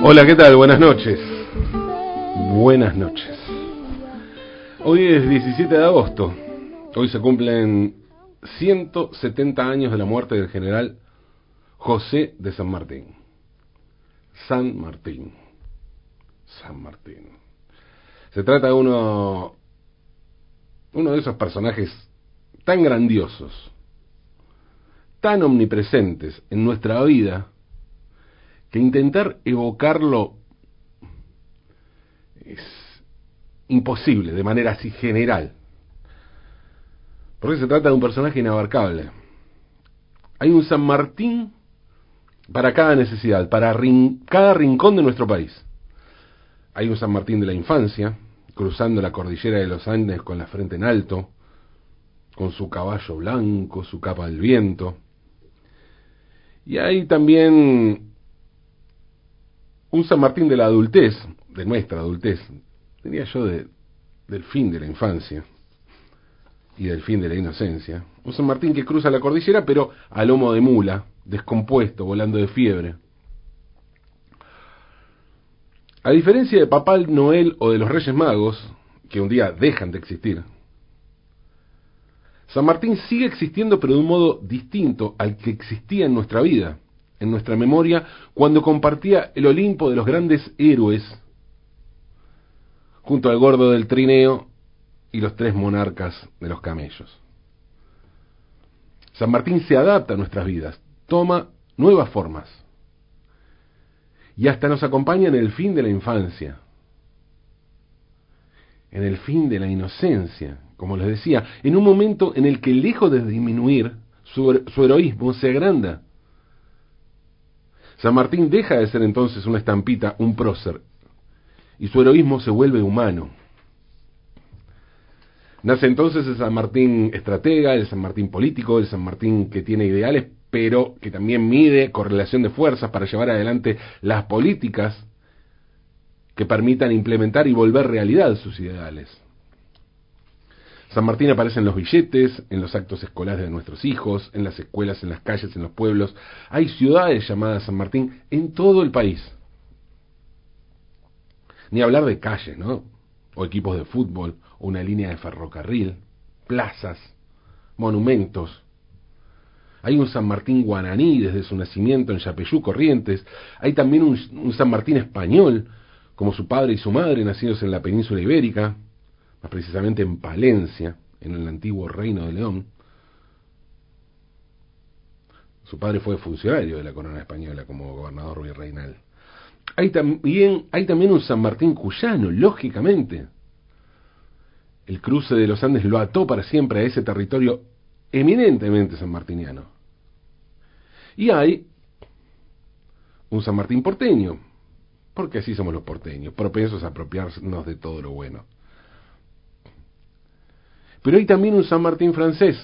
Hola, ¿qué tal? Buenas noches. Buenas noches. Hoy es 17 de agosto. Hoy se cumplen 170 años de la muerte del general José de San Martín. San Martín. San Martín. Se trata de uno, uno de esos personajes tan grandiosos, tan omnipresentes en nuestra vida, que intentar evocarlo es imposible de manera así general. Porque se trata de un personaje inabarcable. Hay un San Martín para cada necesidad, para cada rincón de nuestro país. Hay un San Martín de la infancia, cruzando la cordillera de los Andes con la frente en alto, con su caballo blanco, su capa del viento. Y hay también un San Martín de la adultez, de nuestra adultez, diría yo de, del fin de la infancia y del fin de la inocencia. Un San Martín que cruza la cordillera, pero a lomo de mula, descompuesto, volando de fiebre. A diferencia de Papá Noel o de los Reyes Magos, que un día dejan de existir, San Martín sigue existiendo pero de un modo distinto al que existía en nuestra vida en nuestra memoria cuando compartía el Olimpo de los grandes héroes junto al gordo del trineo y los tres monarcas de los camellos. San Martín se adapta a nuestras vidas, toma nuevas formas y hasta nos acompaña en el fin de la infancia, en el fin de la inocencia, como les decía, en un momento en el que lejos de disminuir, su, su heroísmo se agranda San Martín deja de ser entonces una estampita, un prócer, y su heroísmo se vuelve humano. Nace entonces el San Martín estratega, el San Martín político, el San Martín que tiene ideales, pero que también mide correlación de fuerzas para llevar adelante las políticas que permitan implementar y volver realidad sus ideales. San Martín aparece en los billetes, en los actos escolares de nuestros hijos, en las escuelas, en las calles, en los pueblos. Hay ciudades llamadas San Martín en todo el país. Ni hablar de calles, ¿no? O equipos de fútbol, o una línea de ferrocarril, plazas, monumentos. Hay un San Martín guaraní desde su nacimiento en Yapeyú, Corrientes. Hay también un, San Martín español, como su padre y su madre, nacidos en la península ibérica precisamente en Palencia, en el antiguo reino de León. Su padre fue funcionario de la corona española como gobernador virreinal. Hay también, hay también un San Martín cuyano, lógicamente. El cruce de los Andes lo ató para siempre a ese territorio eminentemente sanmartiniano. Y hay un San Martín porteño, porque así somos los porteños, propensos a apropiarnos de todo lo bueno. Pero hay también un San Martín francés,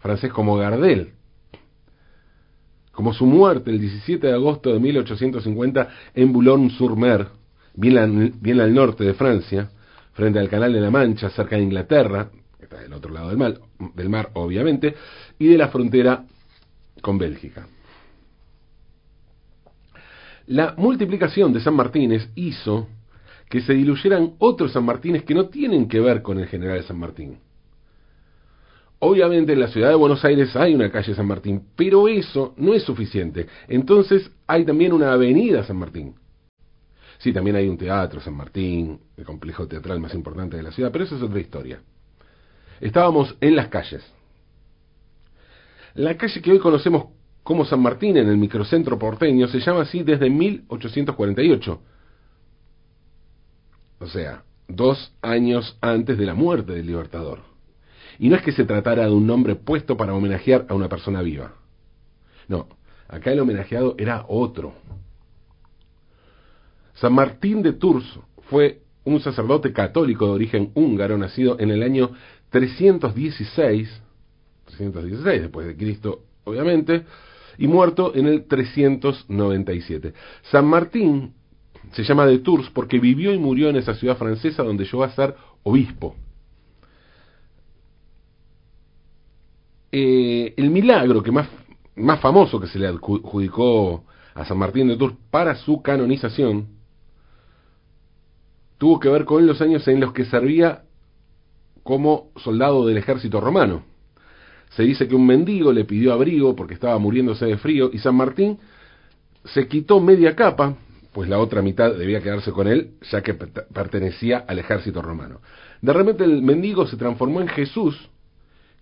francés como Gardel, como su muerte el 17 de agosto de 1850 en Boulogne-sur-Mer, bien, al norte de Francia, frente al Canal de la Mancha, cerca de Inglaterra, que está del otro lado del mar, del mar obviamente, y de la frontera con Bélgica. La multiplicación de San Martínez hizo que se diluyeran otros San Martínez que no tienen que ver con el general San Martín. Obviamente en la ciudad de Buenos Aires hay una calle San Martín, pero eso no es suficiente. Entonces hay también una avenida San Martín. Sí, también hay un teatro San Martín, el complejo teatral más importante de la ciudad, pero eso es otra historia. Estábamos en las calles. La calle que hoy conocemos como San Martín en el microcentro porteño se llama así desde 1848 o sea, dos años antes de la muerte del Libertador. Y no es que se tratara de un nombre puesto para homenajear a una persona viva. No, acá el homenajeado era otro. San Martín de Tours fue un sacerdote católico de origen húngaro nacido en el año 316, 316 después de Cristo, obviamente, y muerto en el 397. San Martín se llama de Tours porque vivió y murió en esa ciudad francesa donde llegó a ser obispo. Eh, el milagro que más, más famoso que se le adjudicó a San Martín de Tours para su canonización tuvo que ver con los años en los que servía como soldado del ejército romano. Se dice que un mendigo le pidió abrigo porque estaba muriéndose de frío y San Martín se quitó media capa, pues la otra mitad debía quedarse con él, ya que pertenecía al ejército romano. De repente el mendigo se transformó en Jesús,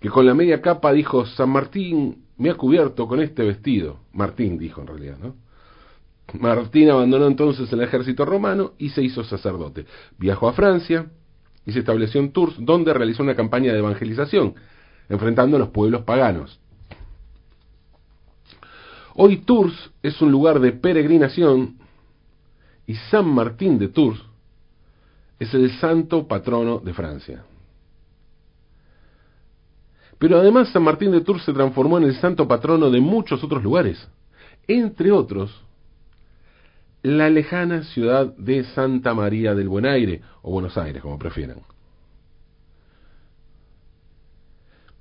que con la media capa dijo, San Martín me ha cubierto con este vestido. Martín dijo en realidad, ¿no? Martín abandonó entonces el ejército romano y se hizo sacerdote. Viajó a Francia y se estableció en Tours, donde realizó una campaña de evangelización, enfrentando a los pueblos paganos. Hoy Tours es un lugar de peregrinación y San Martín de Tours es el santo patrono de Francia. Pero además San Martín de Tours se transformó en el santo patrono de muchos otros lugares, entre otros la lejana ciudad de Santa María del Buen Aire, o Buenos Aires, como prefieran.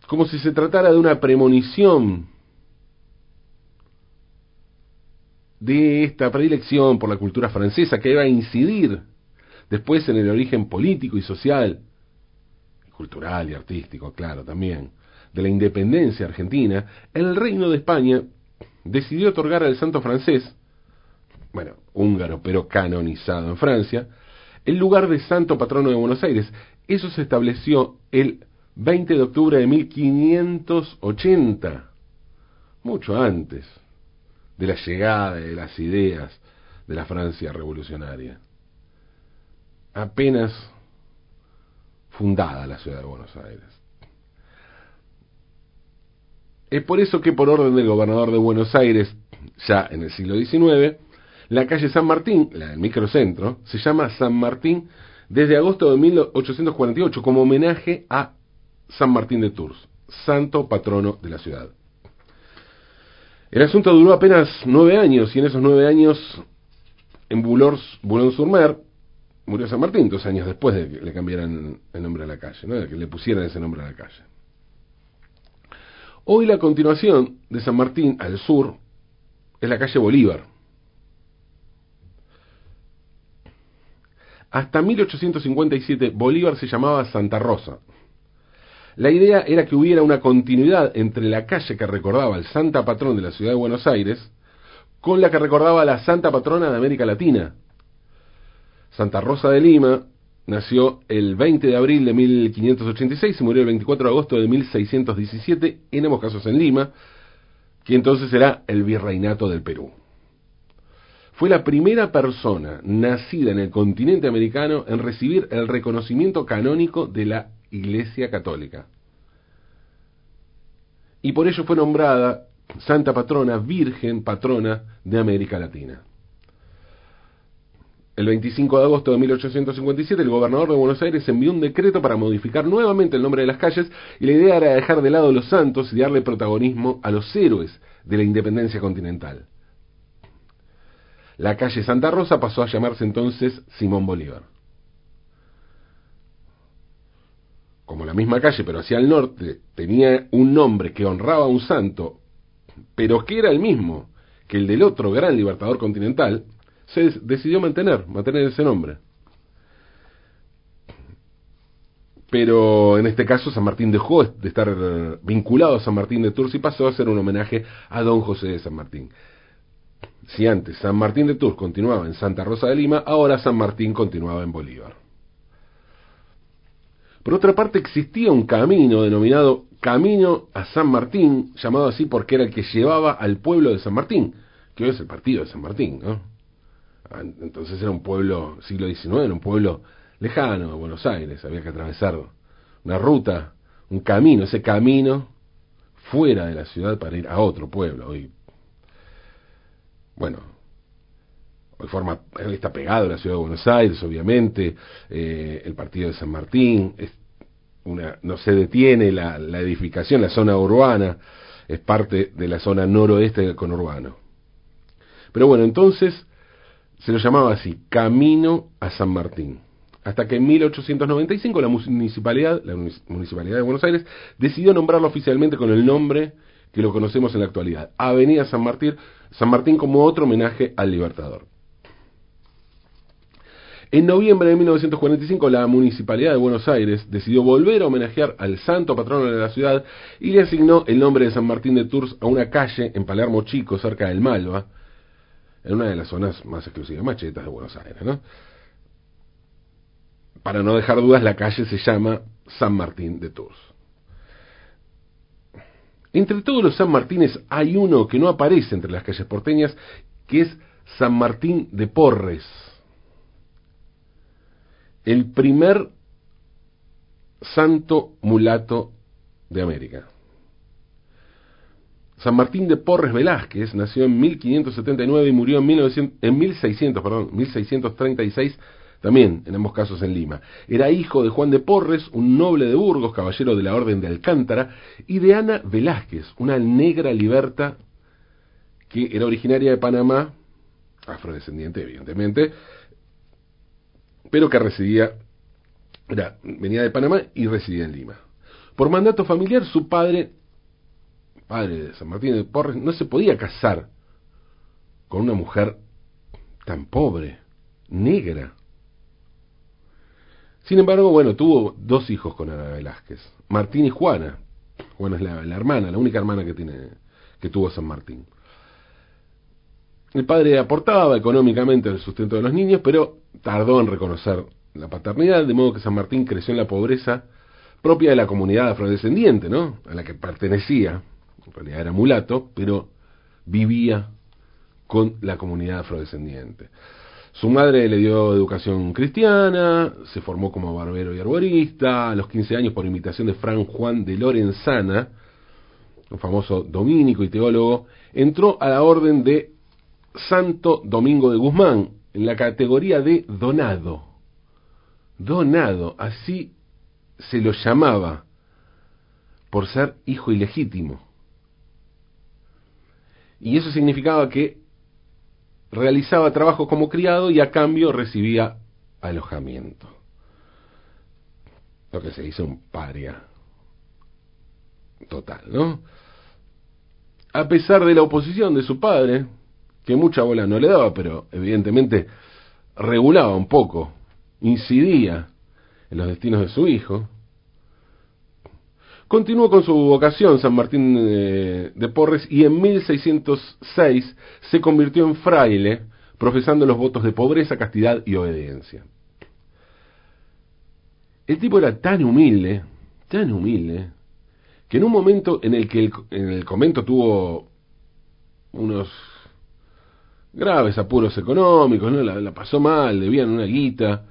Como si se tratara de una premonición de esta predilección por la cultura francesa que iba a incidir después en el origen político y social, cultural y artístico, claro, también, de la independencia argentina, el reino de España decidió otorgar al santo francés, bueno, húngaro, pero canonizado en Francia, el lugar de santo patrono de Buenos Aires. Eso se estableció el 20 de octubre de 1580, mucho antes de la llegada de las ideas de la Francia revolucionaria. Apenas fundada la ciudad de Buenos Aires. Es por eso que por orden del gobernador de Buenos Aires, ya en el siglo XIX, la calle San Martín, la del microcentro, se llama San Martín desde agosto de 1848 como homenaje a San Martín de Tours, santo patrono de la ciudad. El asunto duró apenas nueve años y en esos nueve años en Boulogne-sur-Mer murió San Martín, dos años después de que le cambiaran el nombre a la calle, ¿no? de que le pusieran ese nombre a la calle. Hoy la continuación de San Martín al sur es la calle Bolívar. Hasta 1857 Bolívar se llamaba Santa Rosa. La idea era que hubiera una continuidad entre la calle que recordaba al Santa Patrón de la ciudad de Buenos Aires con la que recordaba a la Santa Patrona de América Latina. Santa Rosa de Lima nació el 20 de abril de 1586 y murió el 24 de agosto de 1617, en ambos casos en Lima, que entonces era el virreinato del Perú. Fue la primera persona nacida en el continente americano en recibir el reconocimiento canónico de la Iglesia Católica. Y por ello fue nombrada Santa Patrona, Virgen Patrona de América Latina. El 25 de agosto de 1857 el gobernador de Buenos Aires envió un decreto para modificar nuevamente el nombre de las calles y la idea era dejar de lado los santos y darle protagonismo a los héroes de la independencia continental. La calle Santa Rosa pasó a llamarse entonces Simón Bolívar. Como la misma calle, pero hacia el norte, tenía un nombre que honraba a un santo, pero que era el mismo que el del otro gran libertador continental, se decidió mantener, mantener ese nombre. Pero en este caso San Martín dejó de estar vinculado a San Martín de Tours y pasó a ser un homenaje a don José de San Martín. Si antes San Martín de Tours continuaba en Santa Rosa de Lima, ahora San Martín continuaba en Bolívar. Por otra parte, existía un camino denominado Camino a San Martín, llamado así porque era el que llevaba al pueblo de San Martín, que hoy es el partido de San Martín, ¿no? Ah, entonces era un pueblo, siglo XIX, era un pueblo lejano de Buenos Aires, había que atravesar una ruta, un camino, ese camino fuera de la ciudad para ir a otro pueblo. Hoy, bueno, forma, está pegado a la ciudad de Buenos Aires, obviamente, eh, el partido de San Martín, no se detiene la, la, edificación, la zona urbana, es parte de la zona noroeste del conurbano. Pero bueno, entonces se lo llamaba así, Camino a San Martín. Hasta que en 1895 la municipalidad, la municipalidad de Buenos Aires, decidió nombrarlo oficialmente con el nombre que lo conocemos en la actualidad, Avenida San Martín, San Martín como otro homenaje al Libertador. En noviembre de 1945 la Municipalidad de Buenos Aires decidió volver a homenajear al santo patrono de la ciudad y le asignó el nombre de San Martín de Tours a una calle en Palermo Chico, cerca del Malva, en una de las zonas más exclusivas, machetas de Buenos Aires. ¿no? Para no dejar dudas, la calle se llama San Martín de Tours. Entre todos los San Martínez hay uno que no aparece entre las calles porteñas, que es San Martín de Porres. El primer santo mulato de América. San Martín de Porres Velázquez nació en 1579 y murió en, 1900, en 1600, perdón, 1636 también en ambos casos en Lima. Era hijo de Juan de Porres, un noble de Burgos, caballero de la Orden de Alcántara, y de Ana Velázquez, una negra liberta que era originaria de Panamá, afrodescendiente evidentemente, pero que residía, era, venía de Panamá y residía en Lima. Por mandato familiar, su padre, padre de San Martín de Porres, no se podía casar con una mujer tan pobre, negra. Sin embargo, bueno, tuvo dos hijos con Ana Velázquez, Martín y Juana. Juana es la, hermana, la única hermana que tiene, que tuvo San Martín. El padre aportaba económicamente el sustento de los niños, pero tardó en reconocer la paternidad, de modo que San Martín creció en la pobreza propia de la comunidad afrodescendiente, ¿no? A la que pertenecía, en realidad era mulato, pero vivía con la comunidad afrodescendiente. Su madre le dio educación cristiana, se formó como barbero y arborista, a los 15 años por invitación de Fran Juan de Lorenzana, un famoso dominico y teólogo, entró a la orden de Santo Domingo de Guzmán, en la categoría de donado. Donado, así se lo llamaba, por ser hijo ilegítimo. Y eso significaba que realizaba trabajo como criado y a cambio recibía alojamiento. Lo que se dice un paria total, ¿no? A pesar de la oposición de su padre, que mucha bola no le daba, pero evidentemente regulaba un poco, incidía en los destinos de su hijo, Continuó con su vocación San Martín de, Porres y en 1606 se convirtió en fraile, profesando los votos de pobreza, castidad y obediencia. El tipo era tan humilde, tan humilde, que en un momento en el que el, en el convento tuvo unos graves apuros económicos, ¿no? la, pasó mal, debían una guita,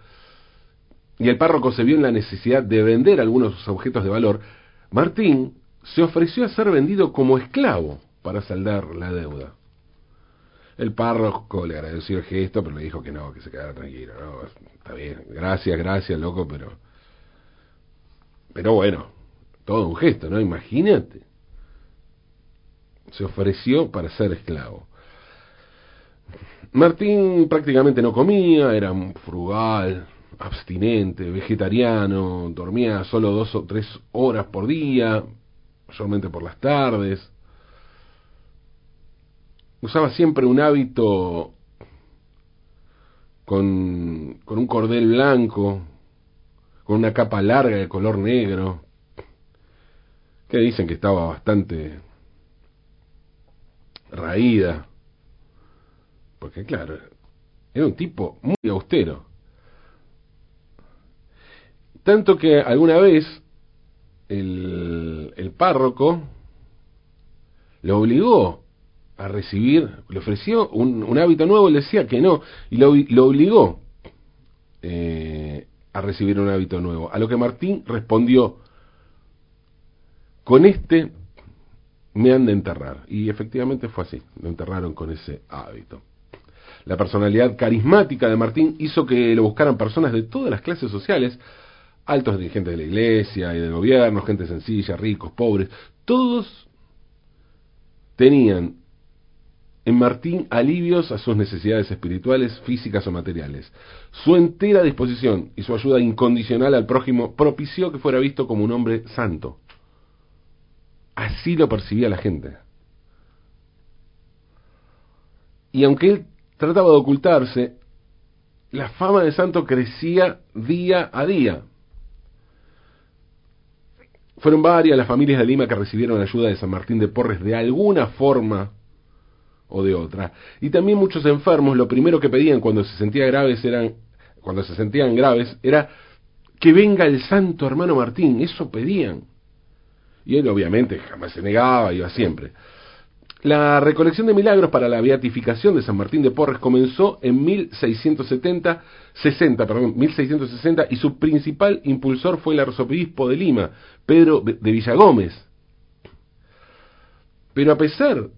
y el párroco se vio en la necesidad de vender algunos objetos de valor, Martín se ofreció a ser vendido como esclavo para saldar la deuda. El párroco le agradeció el gesto, pero le dijo que no, que se quedara tranquilo. No, está bien, gracias, gracias, loco, pero... Pero bueno, todo un gesto, ¿no? Imagínate. Se ofreció para ser esclavo. Martín prácticamente no comía, era frugal, abstinente, vegetariano, dormía solo dos o tres horas por día, mayormente por las tardes. Usaba siempre un hábito con, con un cordel blanco, con una capa larga de color negro, que dicen que estaba bastante raída, porque claro, era un tipo muy austero. Tanto que alguna vez el, el párroco le obligó a recibir, le ofreció un, hábito nuevo, le decía que no, y lo, obligó eh, a recibir un hábito nuevo. A lo que Martín respondió, con este me han de enterrar. Y efectivamente fue así, lo enterraron con ese hábito. La personalidad carismática de Martín hizo que lo buscaran personas de todas las clases sociales, altos dirigentes de la iglesia y del gobierno, gente sencilla, ricos, pobres, todos tenían en Martín alivios a sus necesidades espirituales, físicas o materiales. Su entera disposición y su ayuda incondicional al prójimo propició que fuera visto como un hombre santo. Así lo percibía la gente. Y aunque él trataba de ocultarse, la fama de santo crecía día a día. Fueron varias las familias de Lima que recibieron ayuda de San Martín de Porres de alguna forma o de otra. Y también muchos enfermos lo primero que pedían cuando se sentían graves eran cuando se sentían graves era que venga el santo hermano Martín, eso pedían. Y él obviamente jamás se negaba, iba siempre. La recolección de milagros para la beatificación de San Martín de Porres comenzó en 1670, 60, perdón, 1660 y su principal impulsor fue el arzobispo de Lima, Pedro de Villagómez. Pero a pesar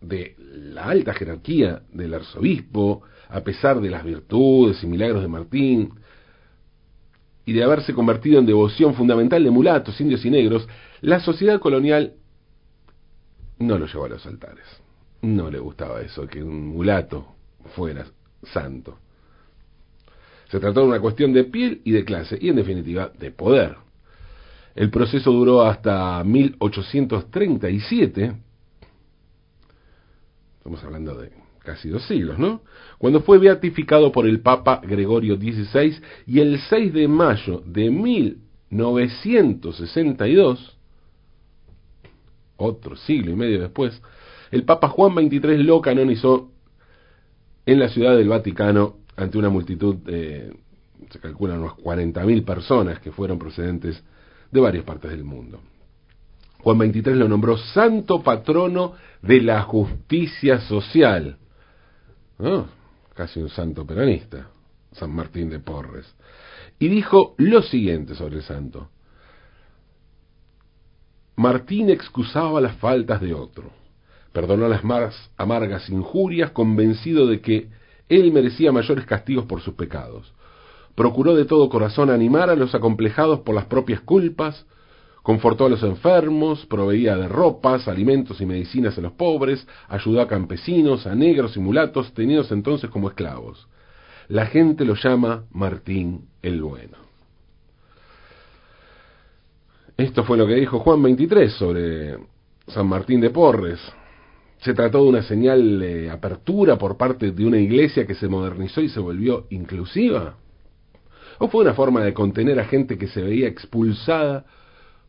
de la alta jerarquía del arzobispo, a pesar de las virtudes y milagros de Martín, y de haberse convertido en devoción fundamental de mulatos, indios y negros, la sociedad colonial no lo llevó a los altares. No le gustaba eso, que un mulato fuera santo. Se trató de una cuestión de piel y de clase, y en definitiva de poder. El proceso duró hasta 1837. Estamos hablando de casi dos siglos, ¿no? Cuando fue beatificado por el Papa Gregorio XVI y el 6 de mayo de 1962, otro siglo y medio después, el Papa Juan XXIII lo canonizó en la ciudad del Vaticano ante una multitud, de, se calculan unas 40.000 personas que fueron procedentes de varias partes del mundo. Juan XXIII lo nombró santo patrono de la justicia social. Ah, casi un santo peronista, San Martín de Porres. Y dijo lo siguiente sobre el santo. Martín excusaba las faltas de otro, perdonó las más amargas injurias, convencido de que él merecía mayores castigos por sus pecados. Procuró de todo corazón animar a los acomplejados por las propias culpas, confortó a los enfermos, proveía de ropas, alimentos y medicinas a los pobres, ayudó a campesinos, a negros y mulatos, tenidos entonces como esclavos. La gente lo llama Martín el Bueno. Esto fue lo que dijo Juan 23 sobre San Martín de Porres. Se trató de una señal de apertura por parte de una iglesia que se modernizó y se volvió inclusiva. ¿O fue una forma de contener a gente que se veía expulsada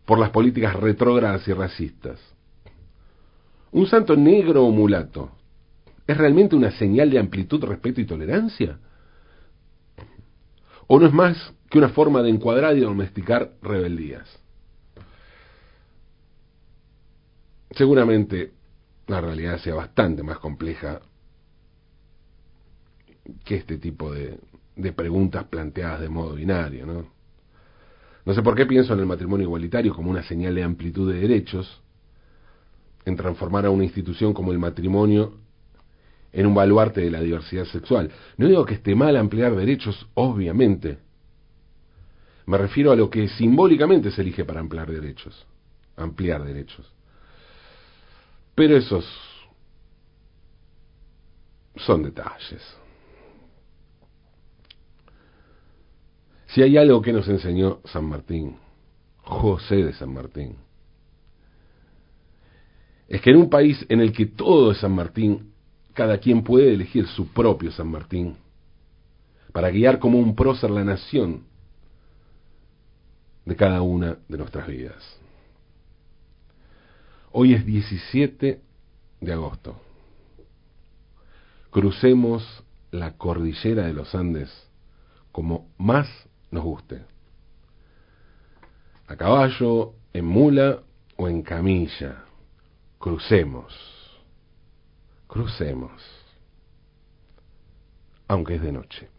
por las políticas retrógradas y racistas? ¿Un santo negro o mulato es realmente una señal de amplitud, respeto y tolerancia? ¿O no es más que una forma de encuadrar y domesticar rebeldías? Seguramente la realidad sea bastante más compleja que este tipo de, preguntas planteadas de modo binario, ¿no? No sé por qué pienso en el matrimonio igualitario como una señal de amplitud de derechos, en transformar a una institución como el matrimonio en un baluarte de la diversidad sexual. No digo que esté mal ampliar derechos, obviamente. Me refiero a lo que simbólicamente se elige para ampliar derechos. Ampliar derechos. Pero esos son detalles. Si hay algo que nos enseñó San Martín, José de San Martín, es que en un país en el que todo es San Martín, cada quien puede elegir su propio San Martín para guiar como un prócer la nación de cada una de nuestras vidas. Hoy es 17 de agosto. Crucemos la cordillera de los Andes como más nos guste. A caballo, en mula o en camilla. Crucemos. Crucemos. Aunque es de noche.